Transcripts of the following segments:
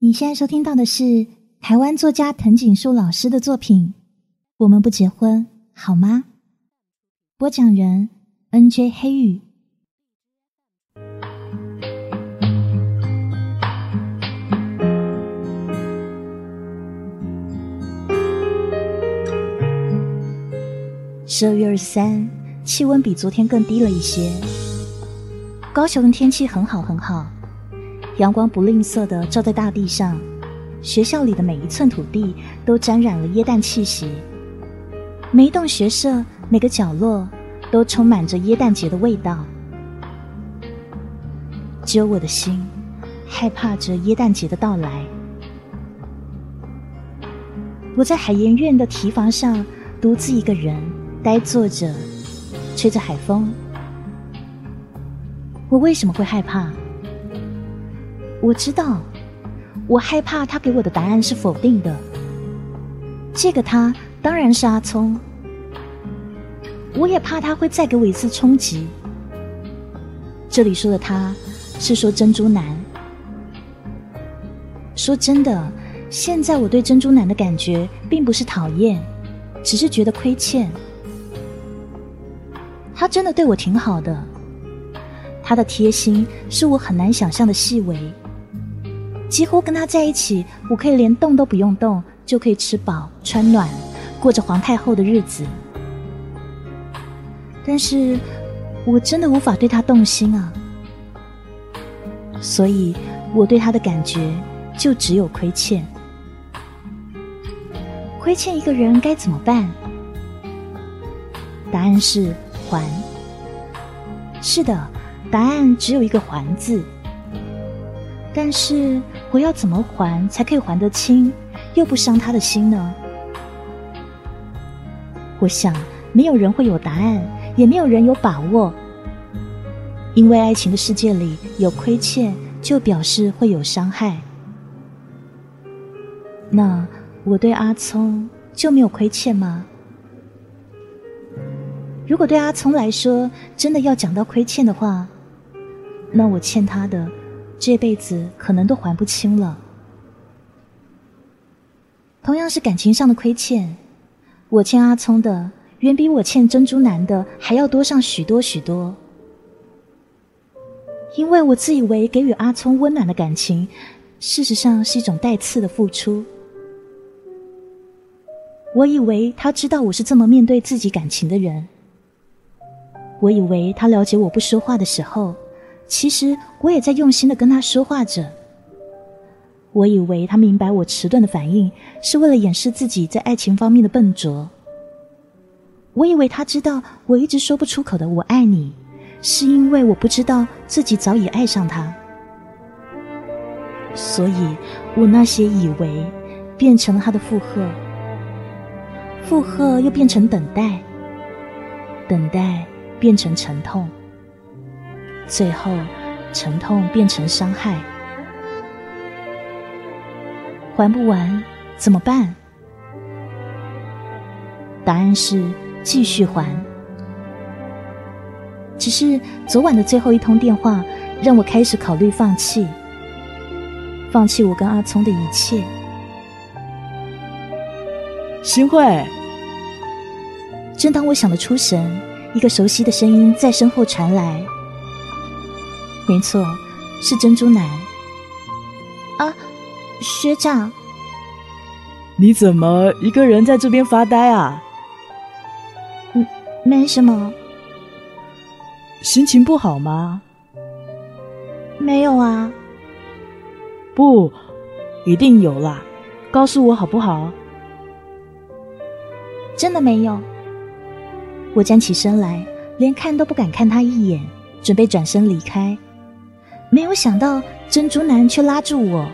你现在收听到的是台湾作家藤井树老师的作品《我们不结婚好吗》。播讲人 N.J. 黑羽。十二月二十三，气温比昨天更低了一些。高雄的天气很好，很好。阳光不吝啬的照在大地上，学校里的每一寸土地都沾染了椰蛋气息。每一栋学舍，每个角落都充满着椰蛋节的味道。只有我的心害怕着椰蛋节的到来。我在海盐院的堤防上独自一个人呆坐着，吹着海风。我为什么会害怕？我知道，我害怕他给我的答案是否定的。这个他当然是阿聪。我也怕他会再给我一次冲击。这里说的他，是说珍珠男。说真的，现在我对珍珠男的感觉并不是讨厌，只是觉得亏欠。他真的对我挺好的，他的贴心是我很难想象的细微。几乎跟他在一起，我可以连动都不用动，就可以吃饱穿暖，过着皇太后的日子。但是，我真的无法对他动心啊！所以，我对他的感觉就只有亏欠。亏欠一个人该怎么办？答案是还。是的，答案只有一个“还”字。但是。我要怎么还才可以还得清，又不伤他的心呢？我想，没有人会有答案，也没有人有把握，因为爱情的世界里有亏欠，就表示会有伤害。那我对阿聪就没有亏欠吗？如果对阿聪来说真的要讲到亏欠的话，那我欠他的。这辈子可能都还不清了。同样是感情上的亏欠，我欠阿聪的远比我欠珍珠男的还要多上许多许多。因为我自以为给予阿聪温暖的感情，事实上是一种带刺的付出。我以为他知道我是这么面对自己感情的人，我以为他了解我不说话的时候。其实我也在用心的跟他说话着。我以为他明白我迟钝的反应是为了掩饰自己在爱情方面的笨拙。我以为他知道我一直说不出口的“我爱你”，是因为我不知道自己早已爱上他。所以，我那些以为变成了他的负荷，负荷又变成等待，等待变成沉痛。最后，沉痛变成伤害，还不完怎么办？答案是继续还。只是昨晚的最后一通电话，让我开始考虑放弃，放弃我跟阿聪的一切。新慧，正当我想得出神，一个熟悉的声音在身后传来。没错，是珍珠奶。啊，学长，你怎么一个人在这边发呆啊？嗯，没什么。心情不好吗？没有啊。不，一定有啦，告诉我好不好？真的没有。我站起身来，连看都不敢看他一眼，准备转身离开。没有想到，珍珠男却拉住我。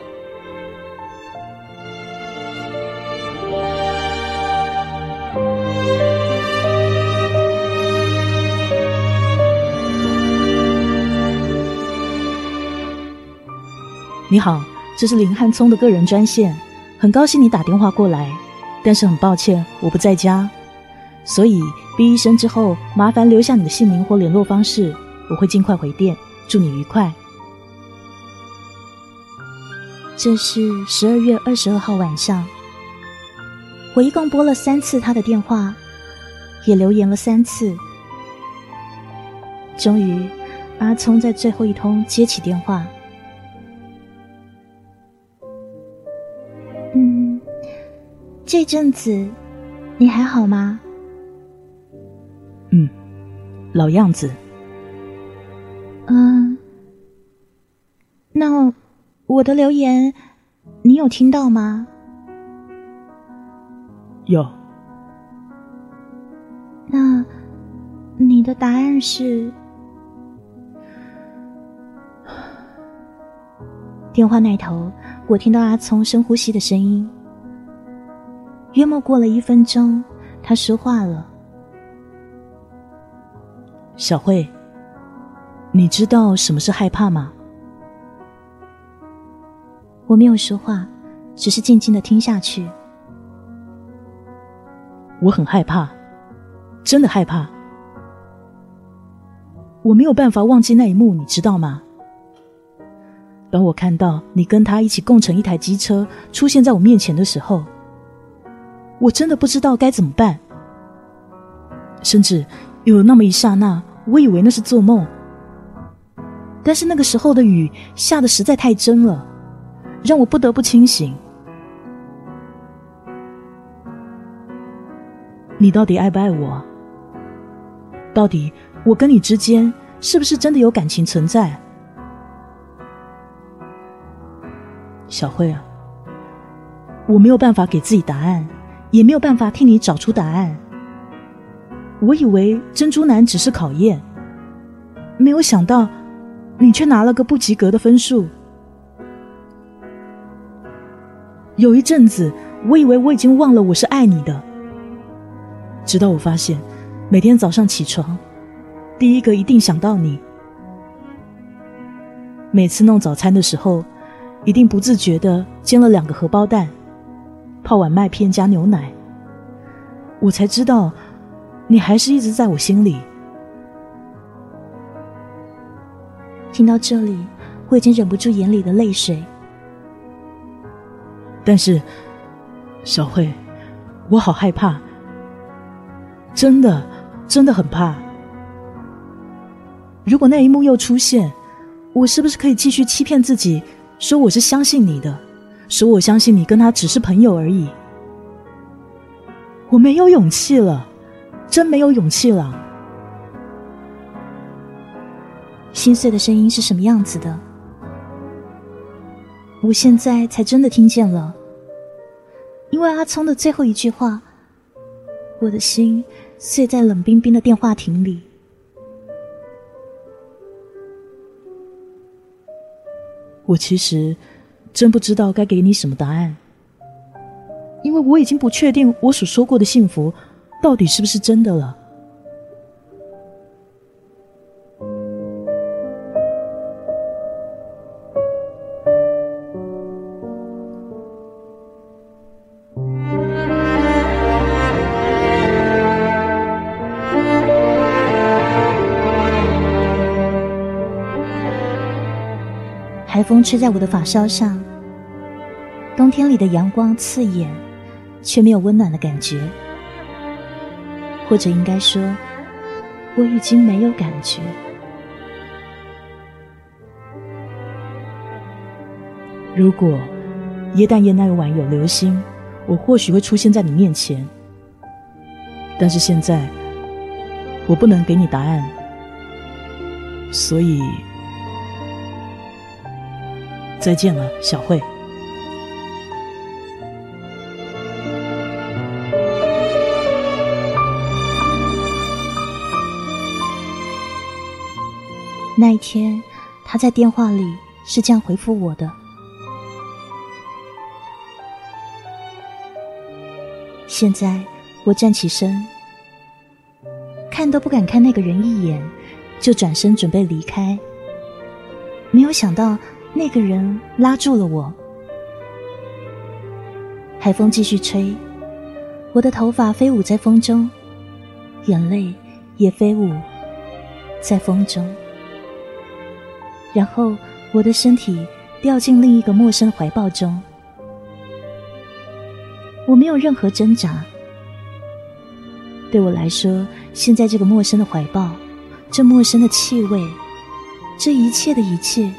你好，这是林汉聪的个人专线，很高兴你打电话过来，但是很抱歉我不在家，所以毕医生之后，麻烦留下你的姓名或联络方式，我会尽快回电。祝你愉快。这是十二月二十二号晚上，我一共拨了三次他的电话，也留言了三次。终于，阿聪在最后一通接起电话。嗯，这阵子你还好吗？嗯，老样子。嗯，那我的留言你有听到吗？有。那你的答案是？电话那头，我听到阿聪深呼吸的声音。约莫过了一分钟，他说话了：“小慧。”你知道什么是害怕吗？我没有说话，只是静静的听下去。我很害怕，真的害怕。我没有办法忘记那一幕，你知道吗？当我看到你跟他一起共乘一台机车出现在我面前的时候，我真的不知道该怎么办。甚至有那么一刹那，我以为那是做梦。但是那个时候的雨下的实在太真了，让我不得不清醒。你到底爱不爱我？到底我跟你之间是不是真的有感情存在？小慧啊，我没有办法给自己答案，也没有办法替你找出答案。我以为珍珠男只是考验，没有想到。你却拿了个不及格的分数。有一阵子，我以为我已经忘了我是爱你的，直到我发现，每天早上起床，第一个一定想到你。每次弄早餐的时候，一定不自觉的煎了两个荷包蛋，泡碗麦片加牛奶。我才知道，你还是一直在我心里。听到这里，我已经忍不住眼里的泪水。但是，小慧，我好害怕，真的，真的很怕。如果那一幕又出现，我是不是可以继续欺骗自己，说我是相信你的，说我相信你跟他只是朋友而已？我没有勇气了，真没有勇气了。心碎的声音是什么样子的？我现在才真的听见了，因为阿聪的最后一句话，我的心碎在冷冰冰的电话亭里。我其实真不知道该给你什么答案，因为我已经不确定我所说过的幸福到底是不是真的了。风吹在我的发梢上，冬天里的阳光刺眼，却没有温暖的感觉。或者应该说，我已经没有感觉。如果耶诞夜那个晚有流星，我或许会出现在你面前。但是现在，我不能给你答案，所以。再见了，小慧。那一天，他在电话里是这样回复我的。现在我站起身，看都不敢看那个人一眼，就转身准备离开。没有想到。那个人拉住了我，海风继续吹，我的头发飞舞在风中，眼泪也飞舞在风中，然后我的身体掉进另一个陌生的怀抱中。我没有任何挣扎。对我来说，现在这个陌生的怀抱，这陌生的气味，这一切的一切，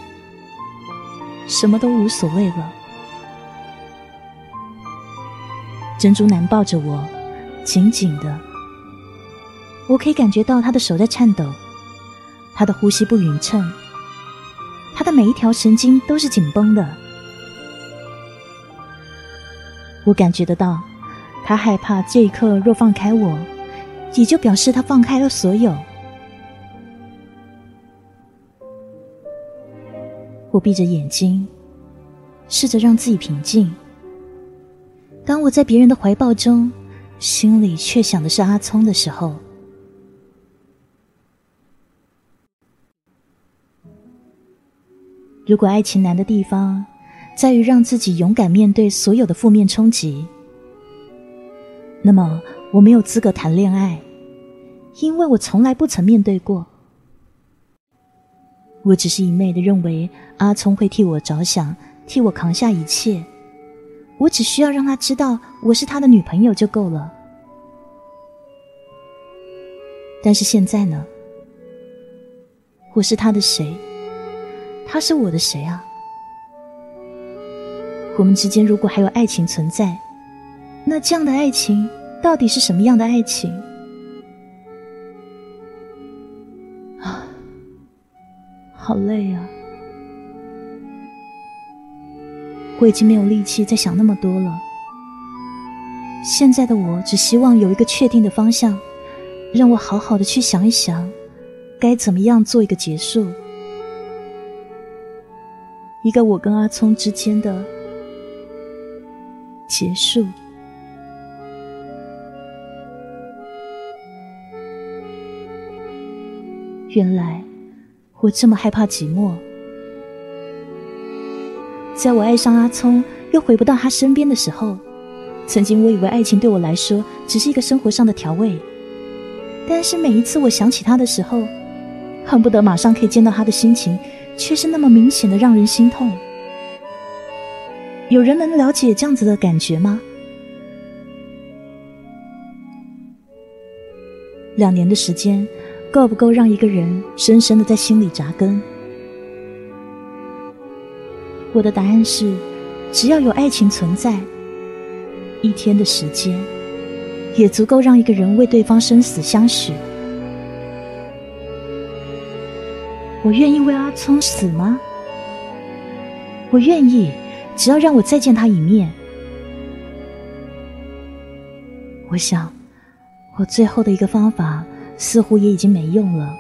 什么都无所谓了。珍珠男抱着我，紧紧的。我可以感觉到他的手在颤抖，他的呼吸不匀称，他的每一条神经都是紧绷的。我感觉得到，他害怕这一刻若放开我，也就表示他放开了所有。我闭着眼睛，试着让自己平静。当我在别人的怀抱中，心里却想的是阿聪的时候，如果爱情难的地方。在于让自己勇敢面对所有的负面冲击。那么，我没有资格谈恋爱，因为我从来不曾面对过。我只是一昧的认为阿聪会替我着想，替我扛下一切。我只需要让他知道我是他的女朋友就够了。但是现在呢？我是他的谁？他是我的谁啊？我们之间如果还有爱情存在，那这样的爱情到底是什么样的爱情？好累啊！我已经没有力气再想那么多了。现在的我只希望有一个确定的方向，让我好好的去想一想，该怎么样做一个结束，一个我跟阿聪之间的。结束。原来我这么害怕寂寞。在我爱上阿聪，又回不到他身边的时候，曾经我以为爱情对我来说只是一个生活上的调味。但是每一次我想起他的时候，恨不得马上可以见到他的心情，却是那么明显的让人心痛。有人能了解这样子的感觉吗？两年的时间够不够让一个人深深的在心里扎根？我的答案是，只要有爱情存在，一天的时间也足够让一个人为对方生死相许。我愿意为阿聪死吗？我愿意。只要让我再见他一面，我想，我最后的一个方法似乎也已经没用了，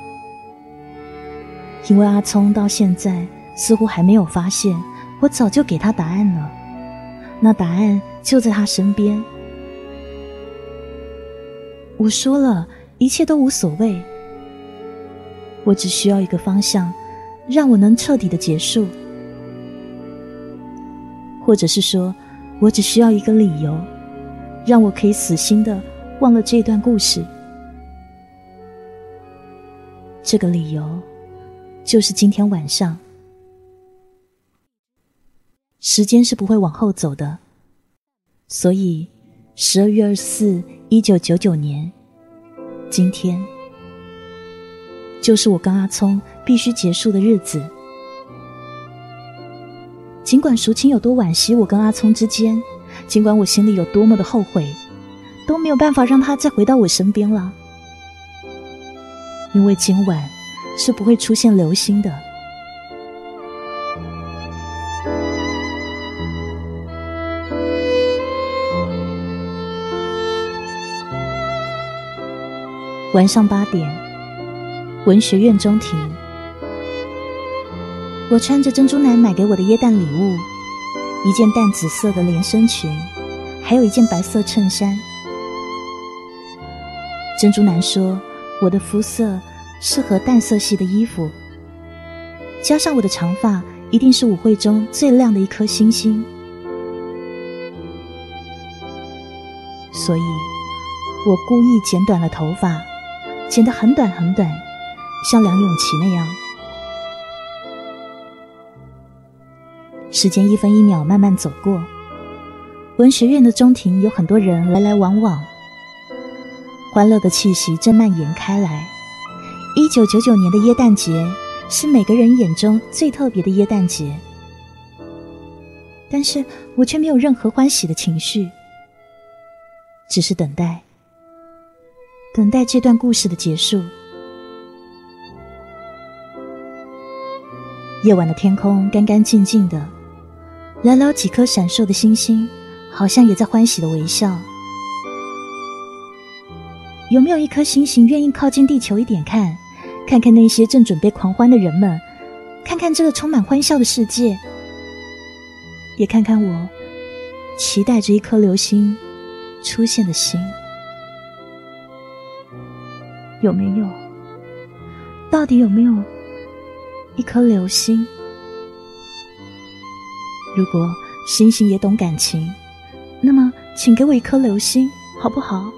因为阿聪到现在似乎还没有发现，我早就给他答案了，那答案就在他身边。我说了一切都无所谓，我只需要一个方向，让我能彻底的结束。或者是说，我只需要一个理由，让我可以死心的忘了这段故事。这个理由，就是今天晚上。时间是不会往后走的，所以十二月二十四，一九九九年，今天，就是我跟阿聪必须结束的日子。尽管淑清有多惋惜我跟阿聪之间，尽管我心里有多么的后悔，都没有办法让他再回到我身边了。因为今晚是不会出现流星的。晚上八点，文学院中庭。我穿着珍珠男买给我的椰蛋礼物，一件淡紫色的连身裙，还有一件白色衬衫。珍珠男说我的肤色适合淡色系的衣服，加上我的长发一定是舞会中最亮的一颗星星，所以我故意剪短了头发，剪得很短很短，像梁咏琪那样。时间一分一秒慢慢走过，文学院的中庭有很多人来来往往，欢乐的气息正蔓延开来。一九九九年的耶诞节是每个人眼中最特别的耶诞节，但是我却没有任何欢喜的情绪，只是等待，等待这段故事的结束。夜晚的天空干干净净的。寥寥几颗闪烁的星星，好像也在欢喜的微笑。有没有一颗星星愿意靠近地球一点，看，看看那些正准备狂欢的人们，看看这个充满欢笑的世界，也看看我期待着一颗流星出现的心？有没有？到底有没有一颗流星？如果星星也懂感情，那么请给我一颗流星，好不好？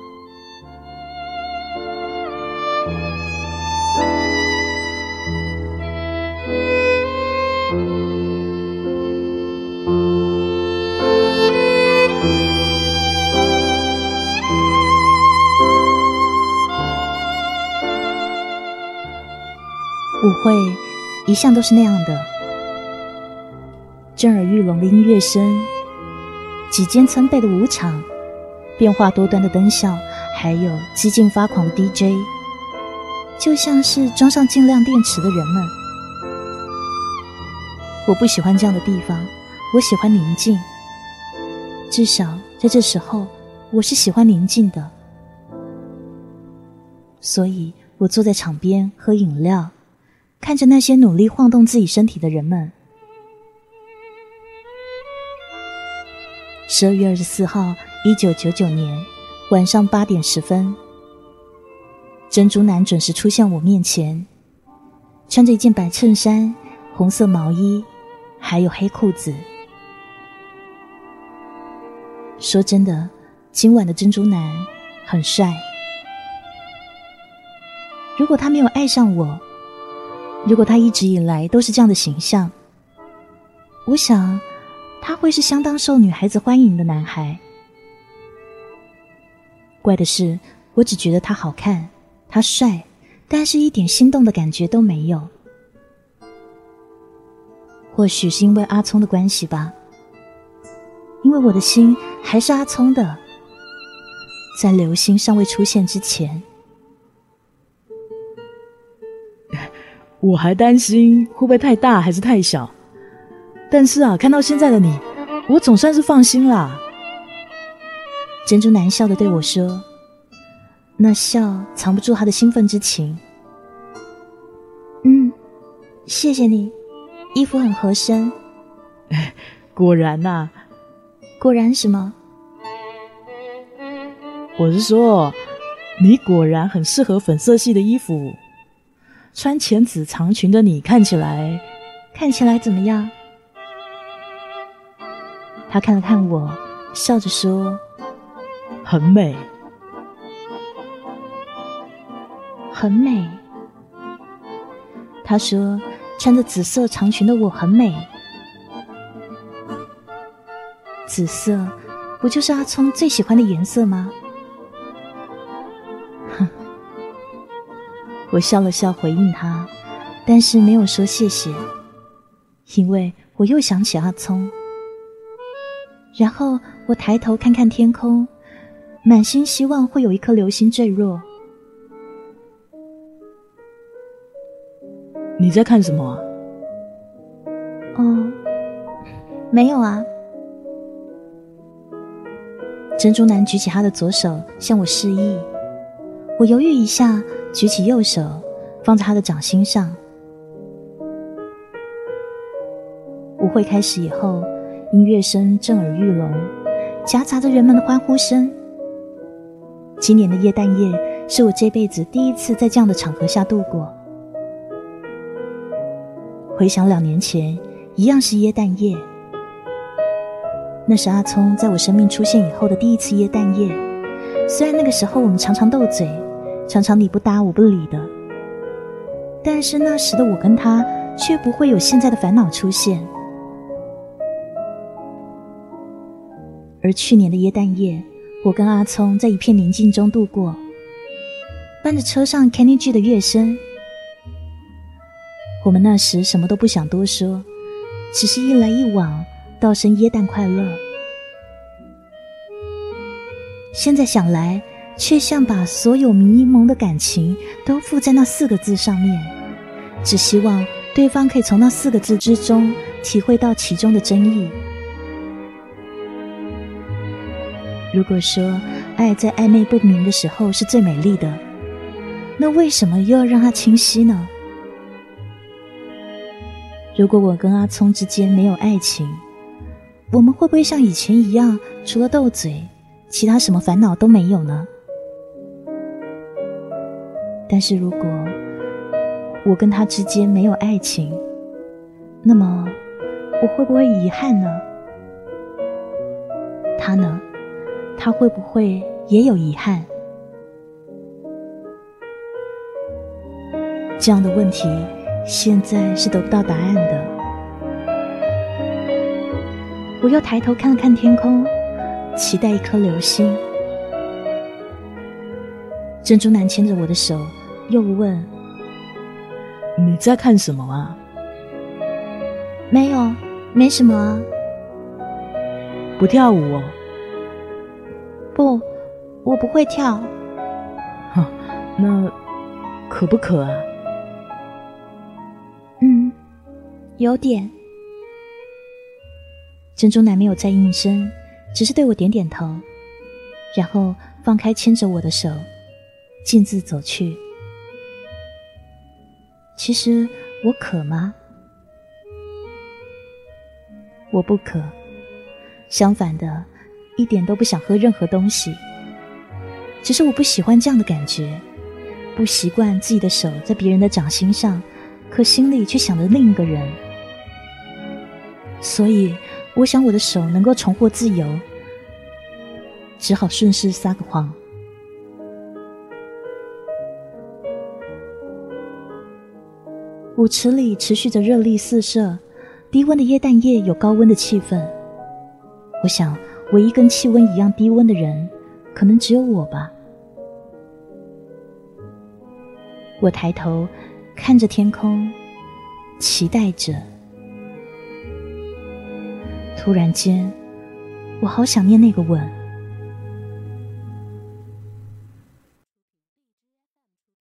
一向都是那样的。震耳欲聋的音乐声，几间参背的舞场，变化多端的灯效，还有激进发狂的 DJ，就像是装上尽量电池的人们。我不喜欢这样的地方，我喜欢宁静。至少在这时候，我是喜欢宁静的。所以我坐在场边喝饮料，看着那些努力晃动自己身体的人们。十二月二十四号，一九九九年晚上八点十分，珍珠男准时出现我面前，穿着一件白衬衫、红色毛衣，还有黑裤子。说真的，今晚的珍珠男很帅。如果他没有爱上我，如果他一直以来都是这样的形象，我想。他会是相当受女孩子欢迎的男孩。怪的是，我只觉得他好看，他帅，但是一点心动的感觉都没有。或许是因为阿聪的关系吧，因为我的心还是阿聪的。在流星尚未出现之前，我还担心会不会太大还是太小。但是啊，看到现在的你，我总算是放心啦。珍珠男笑的对我说：“那笑藏不住他的兴奋之情。”嗯，谢谢你，衣服很合身。果然呐，果然什么？我是说，你果然很适合粉色系的衣服。穿浅紫长裙的你，看起来，看起来怎么样？他看了看我，笑着说：“很美，很美。”他说：“穿着紫色长裙的我很美。”紫色不就是阿聪最喜欢的颜色吗？我笑了笑回应他，但是没有说谢谢，因为我又想起阿聪。然后我抬头看看天空，满心希望会有一颗流星坠落。你在看什么啊？哦，没有啊。珍珠男举起他的左手向我示意，我犹豫一下，举起右手放在他的掌心上。舞会开始以后。音乐声震耳欲聋，夹杂着人们的欢呼声。今年的耶诞夜是我这辈子第一次在这样的场合下度过。回想两年前，一样是耶诞夜，那是阿聪在我生命出现以后的第一次耶诞夜。虽然那个时候我们常常斗嘴，常常你不搭我不理的，但是那时的我跟他却不会有现在的烦恼出现。而去年的耶诞夜，我跟阿聪在一片宁静中度过，伴着车上 Kenny G 的乐声。我们那时什么都不想多说，只是一来一往道声耶诞快乐。现在想来，却像把所有迷蒙的感情都附在那四个字上面，只希望对方可以从那四个字之中体会到其中的真意。如果说爱在暧昧不明的时候是最美丽的，那为什么又要让它清晰呢？如果我跟阿聪之间没有爱情，我们会不会像以前一样，除了斗嘴，其他什么烦恼都没有呢？但是如果我跟他之间没有爱情，那么我会不会遗憾呢？他呢？他会不会也有遗憾？这样的问题，现在是得不到答案的。我又抬头看了看天空，期待一颗流星。珍珠男牵着我的手，又问：“你在看什么啊？”“没有，没什么啊。”“不跳舞哦。”不，我不会跳。哈，那渴不渴啊？嗯，有点。珍珠奶没有再应声，只是对我点点头，然后放开牵着我的手，径自走去。其实我渴吗？我不渴，相反的。一点都不想喝任何东西，只是我不喜欢这样的感觉，不习惯自己的手在别人的掌心上，可心里却想着另一个人。所以，我想我的手能够重获自由，只好顺势撒个谎。舞池里持续着热力四射，低温的液氮液有高温的气氛，我想。唯一跟气温一样低温的人，可能只有我吧。我抬头看着天空，期待着。突然间，我好想念那个吻。